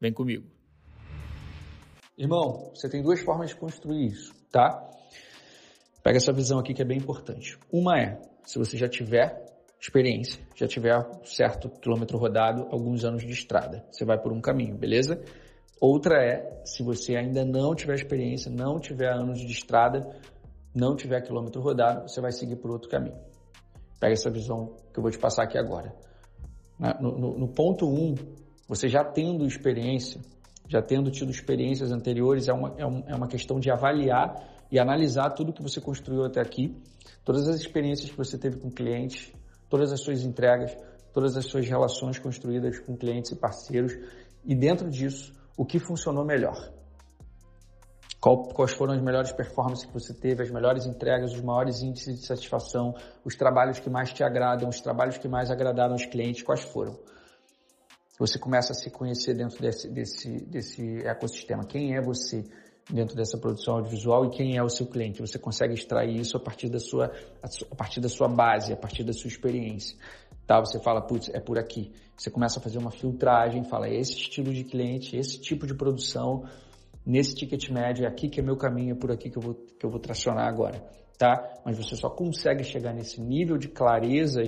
Vem comigo. Irmão, você tem duas formas de construir isso, tá? Pega essa visão aqui que é bem importante. Uma é, se você já tiver experiência, já tiver certo quilômetro rodado, alguns anos de estrada, você vai por um caminho, beleza? Outra é, se você ainda não tiver experiência, não tiver anos de estrada, não tiver quilômetro rodado, você vai seguir por outro caminho. Pega essa visão que eu vou te passar aqui agora. No, no, no ponto 1, um, você já tendo experiência, já tendo tido experiências anteriores, é uma, é, um, é uma questão de avaliar e analisar tudo que você construiu até aqui, todas as experiências que você teve com clientes, todas as suas entregas, todas as suas relações construídas com clientes e parceiros, e dentro disso, o que funcionou melhor. Quais foram as melhores performances que você teve, as melhores entregas, os maiores índices de satisfação, os trabalhos que mais te agradam, os trabalhos que mais agradaram os clientes, quais foram? Você começa a se conhecer dentro desse, desse, desse ecossistema. Quem é você dentro dessa produção audiovisual e quem é o seu cliente? Você consegue extrair isso a partir da sua, a partir da sua base, a partir da sua experiência. Tá? Você fala, putz, é por aqui. Você começa a fazer uma filtragem, fala, é esse estilo de cliente, esse tipo de produção, nesse ticket médio, é aqui que é meu caminho, é por aqui que eu vou, que eu vou tracionar agora, tá? Mas você só consegue chegar nesse nível de clareza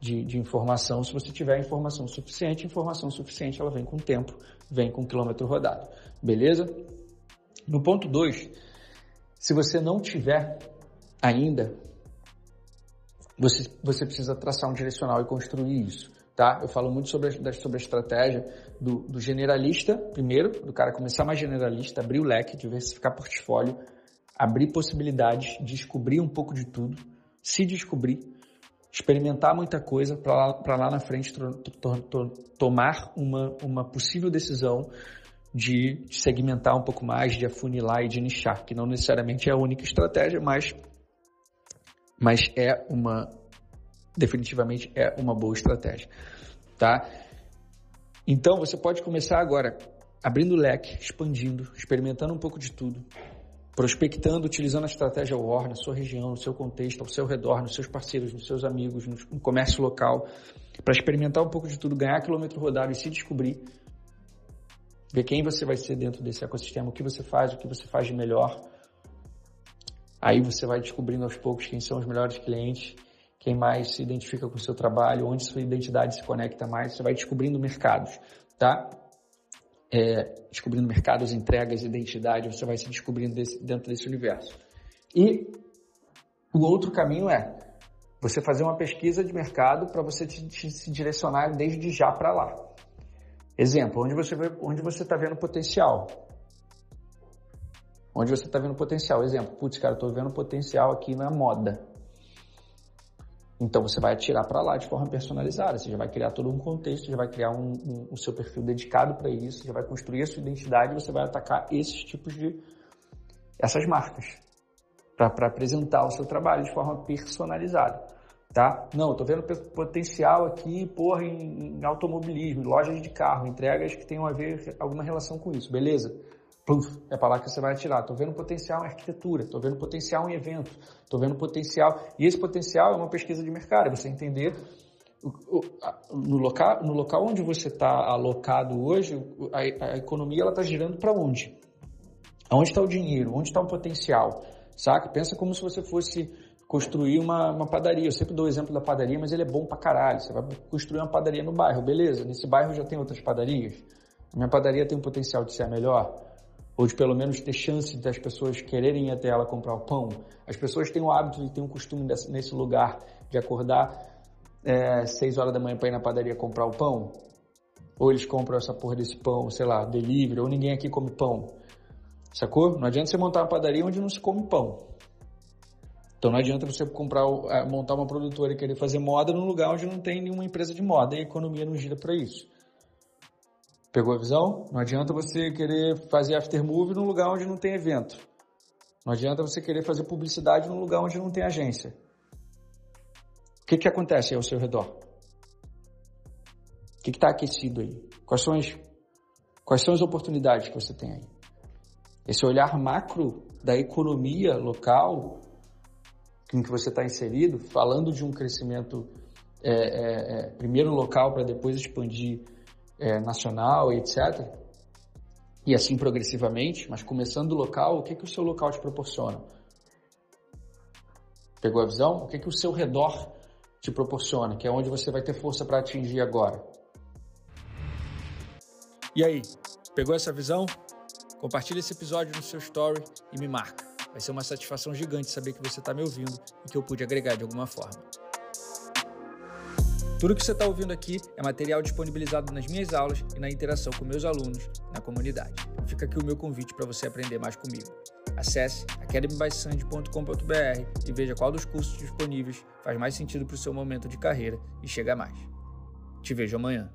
de, de informação se você tiver informação suficiente. Informação suficiente ela vem com tempo, vem com quilômetro rodado. Beleza? No ponto 2, se você não tiver ainda, você, você precisa traçar um direcional e construir isso. Tá? Eu falo muito sobre a, sobre a estratégia do, do generalista, primeiro, do cara começar mais generalista, abrir o leque, diversificar portfólio, abrir possibilidades, descobrir um pouco de tudo, se descobrir, experimentar muita coisa para lá, lá na frente tomar uma, uma possível decisão de segmentar um pouco mais, de afunilar e de nichar, que não necessariamente é a única estratégia, mas, mas é uma, definitivamente é uma boa estratégia, tá? Então você pode começar agora abrindo o leque, expandindo, experimentando um pouco de tudo, prospectando, utilizando a estratégia WAR na sua região, no seu contexto, ao seu redor, nos seus parceiros, nos seus amigos, no comércio local, para experimentar um pouco de tudo, ganhar quilômetro rodado e se descobrir, ver quem você vai ser dentro desse ecossistema, o que você faz, o que você faz de melhor. Aí você vai descobrindo aos poucos quem são os melhores clientes, quem mais se identifica com o seu trabalho, onde sua identidade se conecta mais, você vai descobrindo mercados, tá? É, descobrindo mercados, entregas, identidade, você vai se descobrindo desse, dentro desse universo. E o outro caminho é você fazer uma pesquisa de mercado para você te, te, se direcionar desde já para lá. Exemplo, onde você onde você está vendo potencial. Onde você está vendo potencial. Exemplo, putz, cara, estou vendo potencial aqui na moda. Então você vai atirar para lá de forma personalizada, você já vai criar todo um contexto, já vai criar um, um, um seu perfil dedicado para isso, já vai construir a sua identidade e você vai atacar esses tipos de essas marcas para apresentar o seu trabalho de forma personalizada, tá? Não, tô vendo potencial aqui, porra, em, em automobilismo, lojas de carro, entregas que tenham a ver alguma relação com isso, beleza? Pluf, é para lá que você vai atirar. Estou vendo potencial em arquitetura, estou vendo potencial em evento, estou vendo potencial. E esse potencial é uma pesquisa de mercado, é você entender no local, no local onde você está alocado hoje, a, a economia ela está girando para onde? Onde está o dinheiro? Onde está o potencial? Saca? Pensa como se você fosse construir uma, uma padaria. Eu sempre dou o exemplo da padaria, mas ele é bom pra caralho. Você vai construir uma padaria no bairro, beleza? Nesse bairro já tem outras padarias. Minha padaria tem um potencial de ser a melhor ou de pelo menos ter chance das pessoas quererem ir até ela comprar o pão. As pessoas têm o hábito e têm o costume desse, nesse lugar de acordar é, 6 horas da manhã para ir na padaria comprar o pão. Ou eles compram essa porra desse pão, sei lá, delivery, ou ninguém aqui come pão. Sacou? Não adianta você montar uma padaria onde não se come pão. Então não adianta você comprar, é, montar uma produtora e querer fazer moda num lugar onde não tem nenhuma empresa de moda e a economia não gira para isso. Pegou a visão? Não adianta você querer fazer aftermove num lugar onde não tem evento. Não adianta você querer fazer publicidade num lugar onde não tem agência. O que, que acontece ao seu redor? O que está aquecido aí? Quais são, as, quais são as oportunidades que você tem aí? Esse olhar macro da economia local em que você está inserido, falando de um crescimento é, é, é, primeiro local para depois expandir é, nacional e etc. E assim progressivamente, mas começando local, o que, que o seu local te proporciona? Pegou a visão? O que, que o seu redor te proporciona, que é onde você vai ter força para atingir agora? E aí, pegou essa visão? Compartilhe esse episódio no seu story e me marca. Vai ser uma satisfação gigante saber que você está me ouvindo e que eu pude agregar de alguma forma. Tudo que você está ouvindo aqui é material disponibilizado nas minhas aulas e na interação com meus alunos na comunidade. Fica aqui o meu convite para você aprender mais comigo. Acesse academybysand.com.br e veja qual dos cursos disponíveis faz mais sentido para o seu momento de carreira e chega mais. Te vejo amanhã.